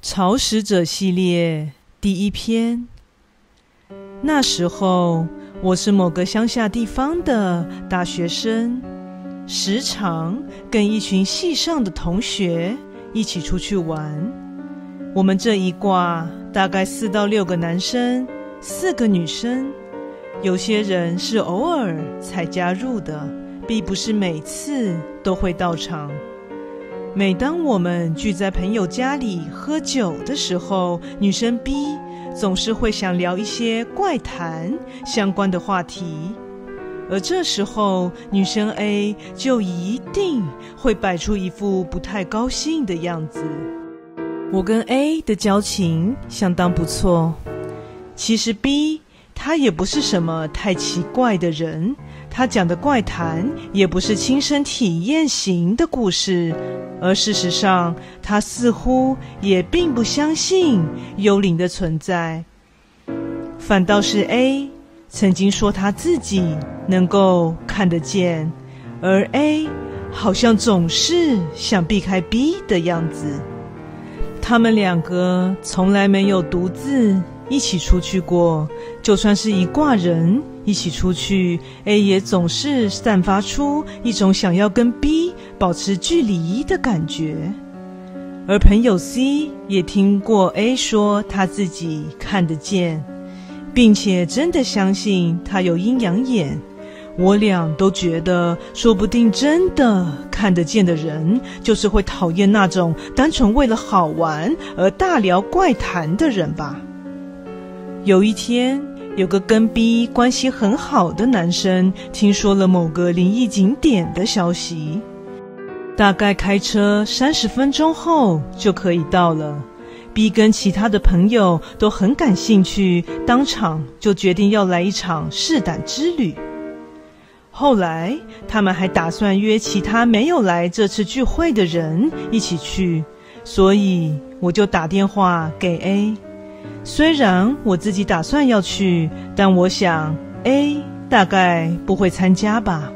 草食者系列第一篇。那时候，我是某个乡下地方的大学生，时常跟一群系上的同学一起出去玩。我们这一挂大概四到六个男生，四个女生。有些人是偶尔才加入的，并不是每次都会到场。每当我们聚在朋友家里喝酒的时候，女生 B 总是会想聊一些怪谈相关的话题，而这时候女生 A 就一定会摆出一副不太高兴的样子。我跟 A 的交情相当不错，其实 B 他也不是什么太奇怪的人。他讲的怪谈也不是亲身体验型的故事，而事实上，他似乎也并不相信幽灵的存在。反倒是 A 曾经说他自己能够看得见，而 A 好像总是想避开 B 的样子。他们两个从来没有独自一起出去过，就算是一挂人。一起出去，A 也总是散发出一种想要跟 B 保持距离的感觉。而朋友 C 也听过 A 说他自己看得见，并且真的相信他有阴阳眼。我俩都觉得，说不定真的看得见的人，就是会讨厌那种单纯为了好玩而大聊怪谈的人吧。有一天。有个跟 B 关系很好的男生听说了某个灵异景点的消息，大概开车三十分钟后就可以到了。B 跟其他的朋友都很感兴趣，当场就决定要来一场试胆之旅。后来他们还打算约其他没有来这次聚会的人一起去，所以我就打电话给 A。虽然我自己打算要去，但我想 A 大概不会参加吧。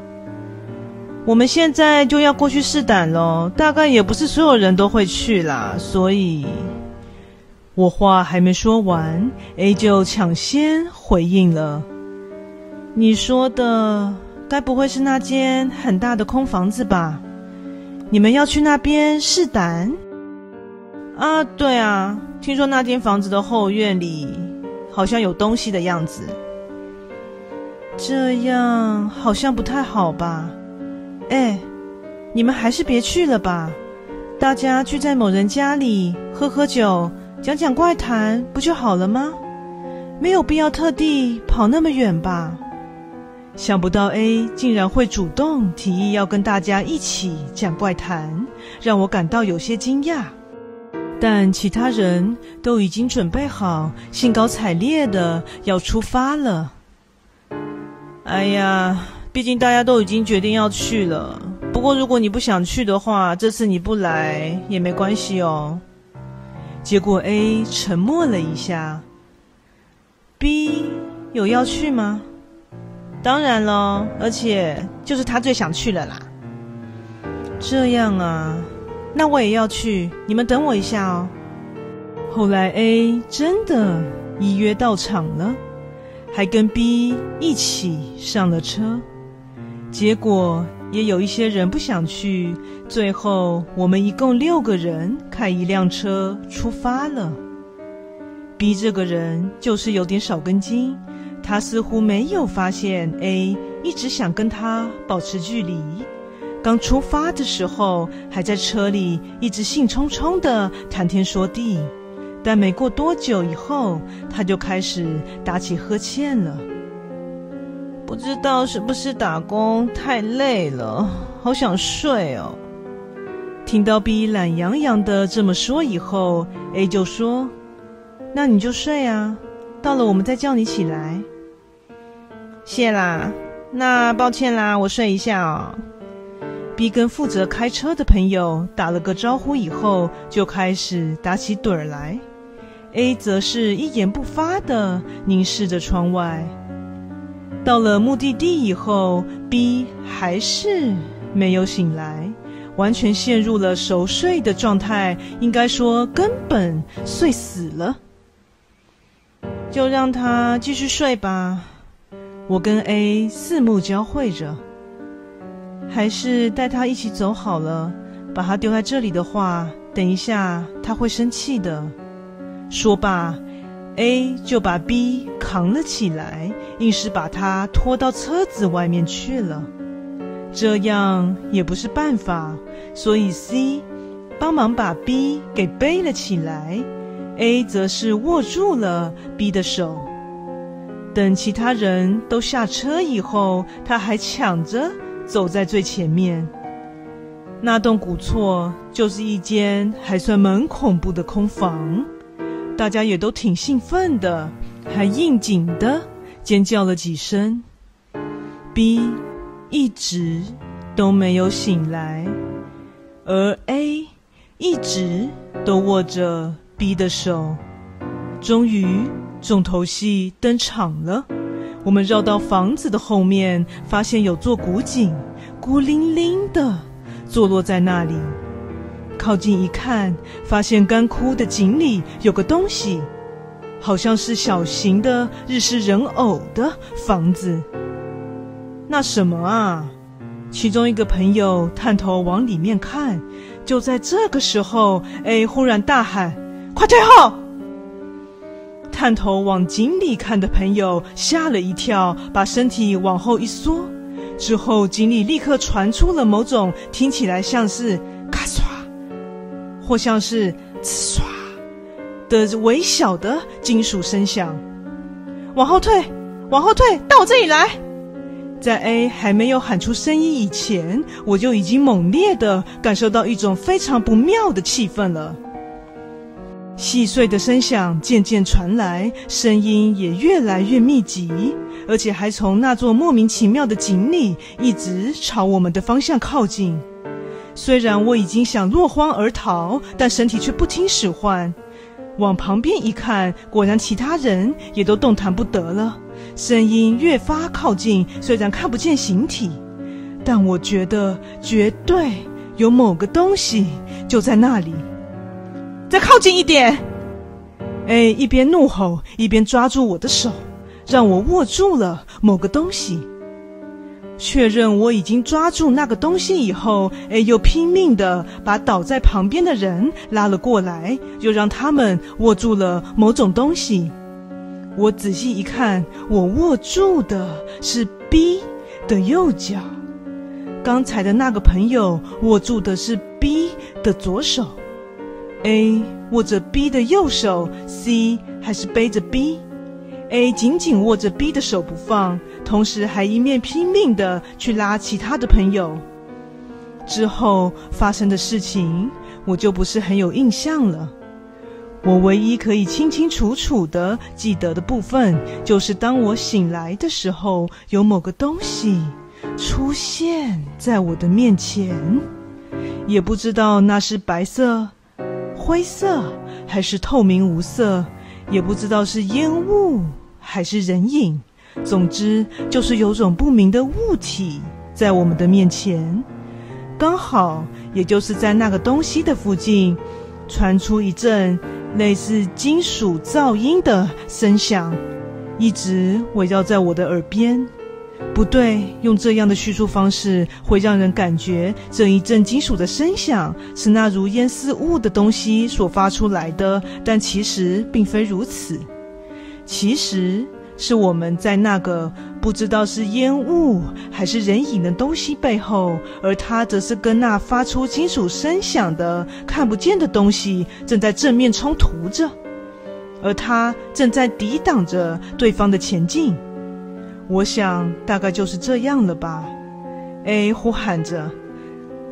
我们现在就要过去试胆咯，大概也不是所有人都会去啦。所以，我话还没说完，A 就抢先回应了：“你说的该不会是那间很大的空房子吧？你们要去那边试胆？”啊，对啊。听说那间房子的后院里好像有东西的样子，这样好像不太好吧？哎，你们还是别去了吧。大家聚在某人家里喝喝酒，讲讲怪谈，不就好了吗？没有必要特地跑那么远吧？想不到 A 竟然会主动提议要跟大家一起讲怪谈，让我感到有些惊讶。但其他人都已经准备好，兴高采烈的要出发了。哎呀，毕竟大家都已经决定要去了。不过如果你不想去的话，这次你不来也没关系哦。结果 A 沉默了一下。B 有要去吗？当然了，而且就是他最想去了啦。这样啊。那我也要去，你们等我一下哦。后来 A 真的依约到场了，还跟 B 一起上了车。结果也有一些人不想去，最后我们一共六个人开一辆车出发了。B 这个人就是有点少根筋，他似乎没有发现 A 一直想跟他保持距离。刚出发的时候，还在车里一直兴冲冲的谈天说地，但没过多久以后，他就开始打起呵欠了。不知道是不是打工太累了，好想睡哦。听到 B 懒洋洋的这么说以后，A 就说：“那你就睡啊，到了我们再叫你起来。”谢啦，那抱歉啦，我睡一下哦。B 跟负责开车的朋友打了个招呼以后，就开始打起盹儿来。A 则是一言不发地凝视着窗外。到了目的地以后，B 还是没有醒来。完全陷入了熟睡的状态，应该说根本睡死了。就让他继续睡吧。我跟 A 四目交汇着，还是带他一起走好了。把他丢在这里的话，等一下他会生气的。说罢，A 就把 B 扛了起来，硬是把他拖到车子外面去了。这样也不是办法，所以 C 帮忙把 B 给背了起来。A 则是握住了 B 的手，等其他人都下车以后，他还抢着走在最前面。那栋古厝就是一间还算蛮恐怖的空房，大家也都挺兴奋的，还应景的尖叫了几声。B 一直都没有醒来，而 A 一直都握着。B 的手，终于重头戏登场了。我们绕到房子的后面，发现有座古井，孤零零的坐落在那里。靠近一看，发现干枯的井里有个东西，好像是小型的日式人偶的房子。那什么啊？其中一个朋友探头往里面看，就在这个时候，A 忽然大喊。快退后！探头往井里看的朋友吓了一跳，把身体往后一缩。之后，井里立刻传出了某种听起来像是咔唰，或像是呲唰的微小的金属声响。往后退，往后退，到我这里来！在 A 还没有喊出声音以前，我就已经猛烈地感受到一种非常不妙的气氛了。细碎的声响渐渐传来，声音也越来越密集，而且还从那座莫名其妙的井里一直朝我们的方向靠近。虽然我已经想落荒而逃，但身体却不听使唤。往旁边一看，果然其他人也都动弹不得了。声音越发靠近，虽然看不见形体，但我觉得绝对有某个东西就在那里。再靠近一点！A 一边怒吼，一边抓住我的手，让我握住了某个东西。确认我已经抓住那个东西以后，A 又拼命地把倒在旁边的人拉了过来，又让他们握住了某种东西。我仔细一看，我握住的是 B 的右脚，刚才的那个朋友握住的是 B 的左手。A 握着 B 的右手，C 还是背着 B。A 紧紧握着 B 的手不放，同时还一面拼命的去拉其他的朋友。之后发生的事情，我就不是很有印象了。我唯一可以清清楚楚的记得的部分，就是当我醒来的时候，有某个东西出现在我的面前，也不知道那是白色。灰色还是透明无色，也不知道是烟雾还是人影。总之，就是有种不明的物体在我们的面前。刚好，也就是在那个东西的附近，传出一阵类似金属噪音的声响，一直围绕在我的耳边。不对，用这样的叙述方式会让人感觉这一阵金属的声响是那如烟似雾的东西所发出来的，但其实并非如此。其实是我们在那个不知道是烟雾还是人影的东西背后，而它则是跟那发出金属声响的看不见的东西正在正面冲突着，而它正在抵挡着对方的前进。我想大概就是这样了吧。A 呼喊着：“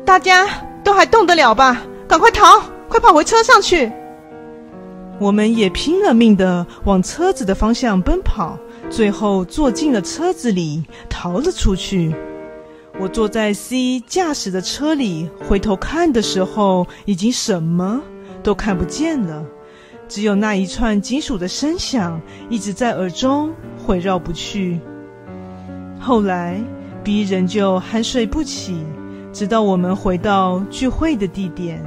大家都还动得了吧？赶快逃，快跑回车上去！”我们也拼了命地往车子的方向奔跑，最后坐进了车子里，逃了出去。我坐在 C 驾驶的车里，回头看的时候，已经什么都看不见了，只有那一串金属的声响一直在耳中回绕不去。后来，B 仍旧酣睡不起，直到我们回到聚会的地点。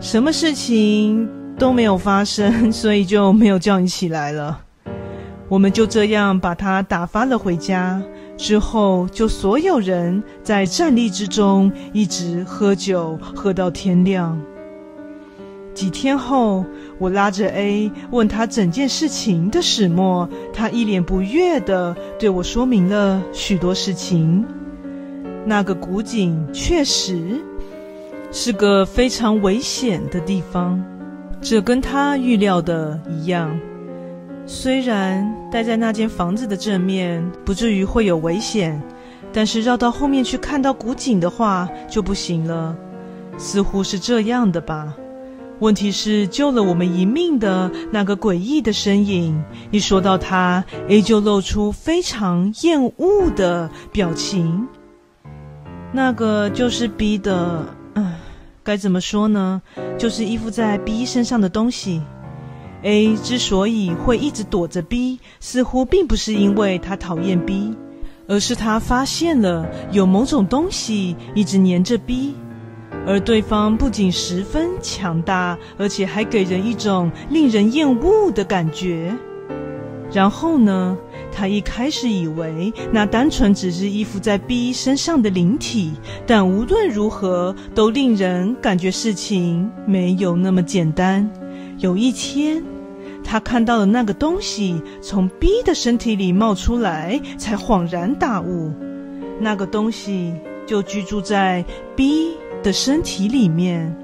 什么事情都没有发生，所以就没有叫你起来了。我们就这样把他打发了回家。之后，就所有人在站立之中一直喝酒，喝到天亮。几天后，我拉着 A 问他整件事情的始末，他一脸不悦地对我说明了许多事情。那个古井确实是个非常危险的地方，这跟他预料的一样。虽然待在那间房子的正面不至于会有危险，但是绕到后面去看到古井的话就不行了。似乎是这样的吧？问题是救了我们一命的那个诡异的身影，一说到他，A 就露出非常厌恶的表情。那个就是 B 的，嗯，该怎么说呢？就是依附在 B 身上的东西。A 之所以会一直躲着 B，似乎并不是因为他讨厌 B，而是他发现了有某种东西一直黏着 B，而对方不仅十分强大，而且还给人一种令人厌恶的感觉。然后呢，他一开始以为那单纯只是依附在 B 身上的灵体，但无论如何都令人感觉事情没有那么简单。有一天，他看到了那个东西从 B 的身体里冒出来，才恍然大悟，那个东西就居住在 B 的身体里面。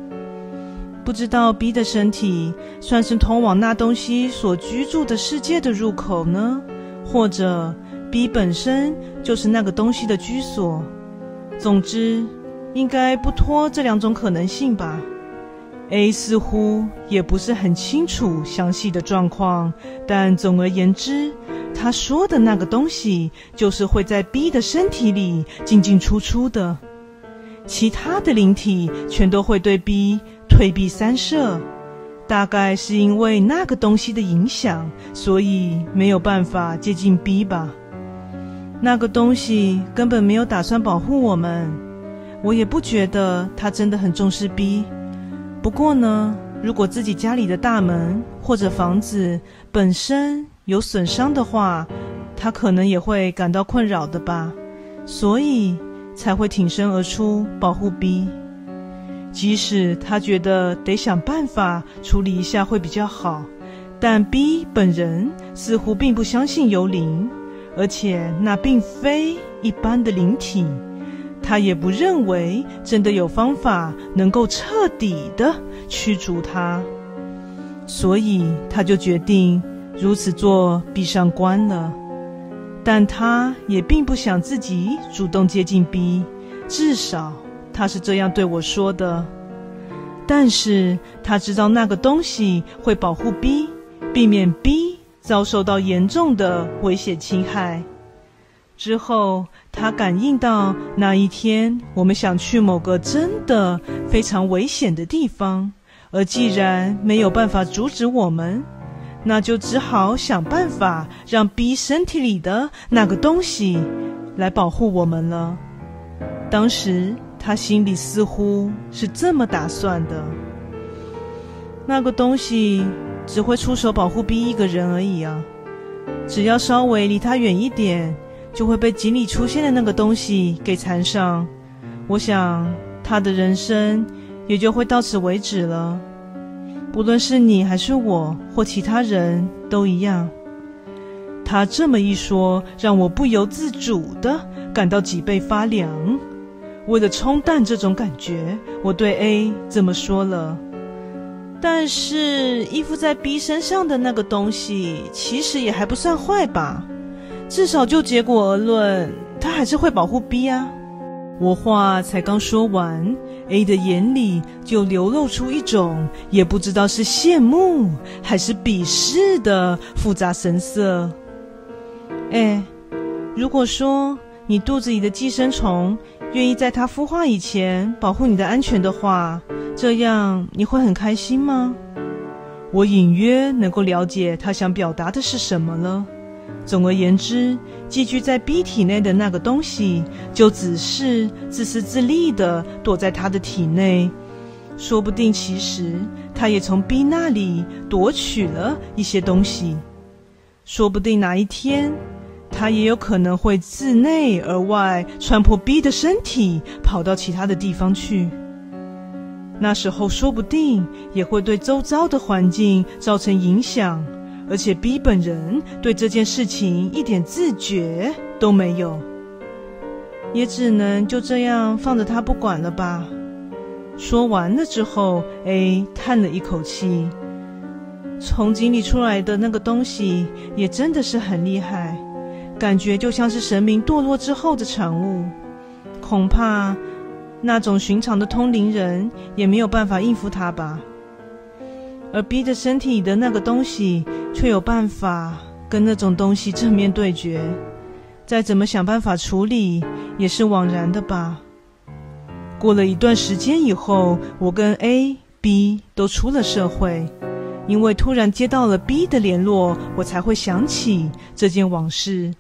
不知道 B 的身体算是通往那东西所居住的世界的入口呢，或者 B 本身就是那个东西的居所？总之，应该不脱这两种可能性吧。A 似乎也不是很清楚详细的状况，但总而言之，他说的那个东西就是会在 B 的身体里进进出出的，其他的灵体全都会对 B 退避三舍。大概是因为那个东西的影响，所以没有办法接近 B 吧。那个东西根本没有打算保护我们，我也不觉得他真的很重视 B。不过呢，如果自己家里的大门或者房子本身有损伤的话，他可能也会感到困扰的吧，所以才会挺身而出保护 B。即使他觉得得想办法处理一下会比较好，但 B 本人似乎并不相信幽灵，而且那并非一般的灵体。他也不认为真的有方法能够彻底的驱逐他，所以他就决定如此做，闭上关了。但他也并不想自己主动接近 B，至少他是这样对我说的。但是他知道那个东西会保护 B，避免 B 遭受到严重的危险侵害。之后，他感应到那一天我们想去某个真的非常危险的地方，而既然没有办法阻止我们，那就只好想办法让 B 身体里的那个东西来保护我们了。当时他心里似乎是这么打算的：那个东西只会出手保护 B 一个人而已啊，只要稍微离他远一点。就会被井里出现的那个东西给缠上，我想他的人生也就会到此为止了。不论是你还是我或其他人都一样。他这么一说，让我不由自主的感到脊背发凉。为了冲淡这种感觉，我对 A 这么说了。但是依附在 B 身上的那个东西，其实也还不算坏吧？至少就结果而论，他还是会保护 B 啊！我话才刚说完，A 的眼里就流露出一种也不知道是羡慕还是鄙视的复杂神色。哎，如果说你肚子里的寄生虫愿意在它孵化以前保护你的安全的话，这样你会很开心吗？我隐约能够了解他想表达的是什么了。总而言之，寄居在 B 体内的那个东西，就只是自私自利的躲在他的体内。说不定其实他也从 B 那里夺取了一些东西。说不定哪一天，他也有可能会自内而外穿破 B 的身体，跑到其他的地方去。那时候，说不定也会对周遭的环境造成影响。而且 B 本人对这件事情一点自觉都没有，也只能就这样放着他不管了吧。说完了之后，A 叹了一口气。从井里出来的那个东西也真的是很厉害，感觉就像是神明堕落之后的产物。恐怕那种寻常的通灵人也没有办法应付他吧。而 B 的身体里的那个东西，却有办法跟那种东西正面对决，再怎么想办法处理，也是枉然的吧。过了一段时间以后，我跟 A、B 都出了社会，因为突然接到了 B 的联络，我才会想起这件往事。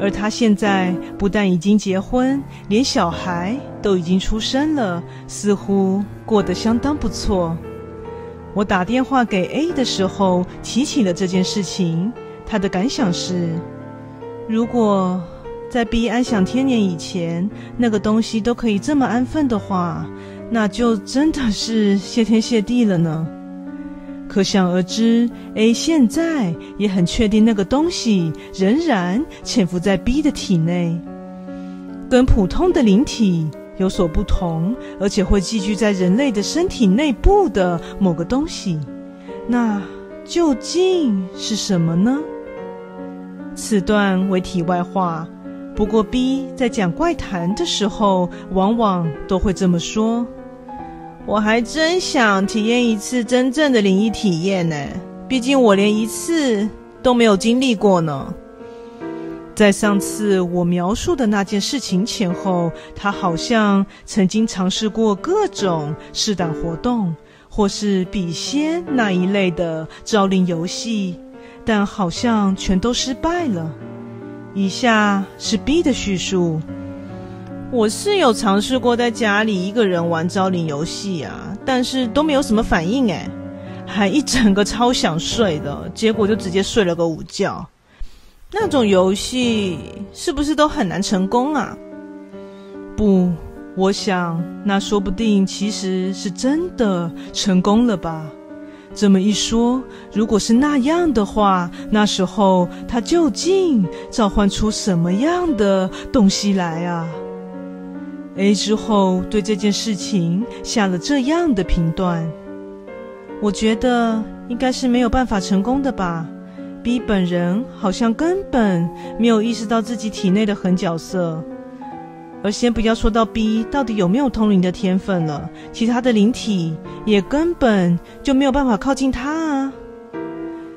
而他现在不但已经结婚，连小孩都已经出生了，似乎过得相当不错。我打电话给 A 的时候，提起了这件事情。他的感想是：如果在 B 安享天年以前，那个东西都可以这么安分的话，那就真的是谢天谢地了呢。可想而知，A 现在也很确定那个东西仍然潜伏在 B 的体内，跟普通的灵体。有所不同，而且会寄居在人类的身体内部的某个东西，那究竟是什么呢？此段为题外话。不过 B 在讲怪谈的时候，往往都会这么说。我还真想体验一次真正的灵异体验呢，毕竟我连一次都没有经历过呢。在上次我描述的那件事情前后，他好像曾经尝试过各种试胆活动，或是笔仙那一类的招灵游戏，但好像全都失败了。以下是 B 的叙述：我是有尝试过在家里一个人玩招灵游戏啊，但是都没有什么反应诶，还一整个超想睡的，结果就直接睡了个午觉。那种游戏是不是都很难成功啊？不，我想那说不定其实是真的成功了吧。这么一说，如果是那样的话，那时候他究竟召唤出什么样的东西来啊？A 之后对这件事情下了这样的评断，我觉得应该是没有办法成功的吧。B 本人好像根本没有意识到自己体内的狠角色，而先不要说到 B 到底有没有通灵的天分了，其他的灵体也根本就没有办法靠近他啊。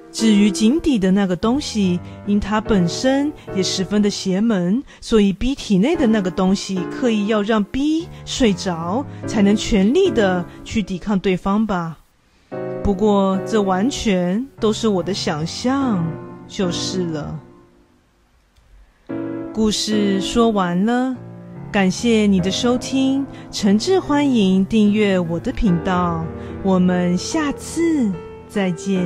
至于井底的那个东西，因它本身也十分的邪门，所以 B 体内的那个东西刻意要让 B 睡着，才能全力的去抵抗对方吧。不过，这完全都是我的想象，就是了。故事说完了，感谢你的收听，诚挚欢迎订阅我的频道，我们下次再见。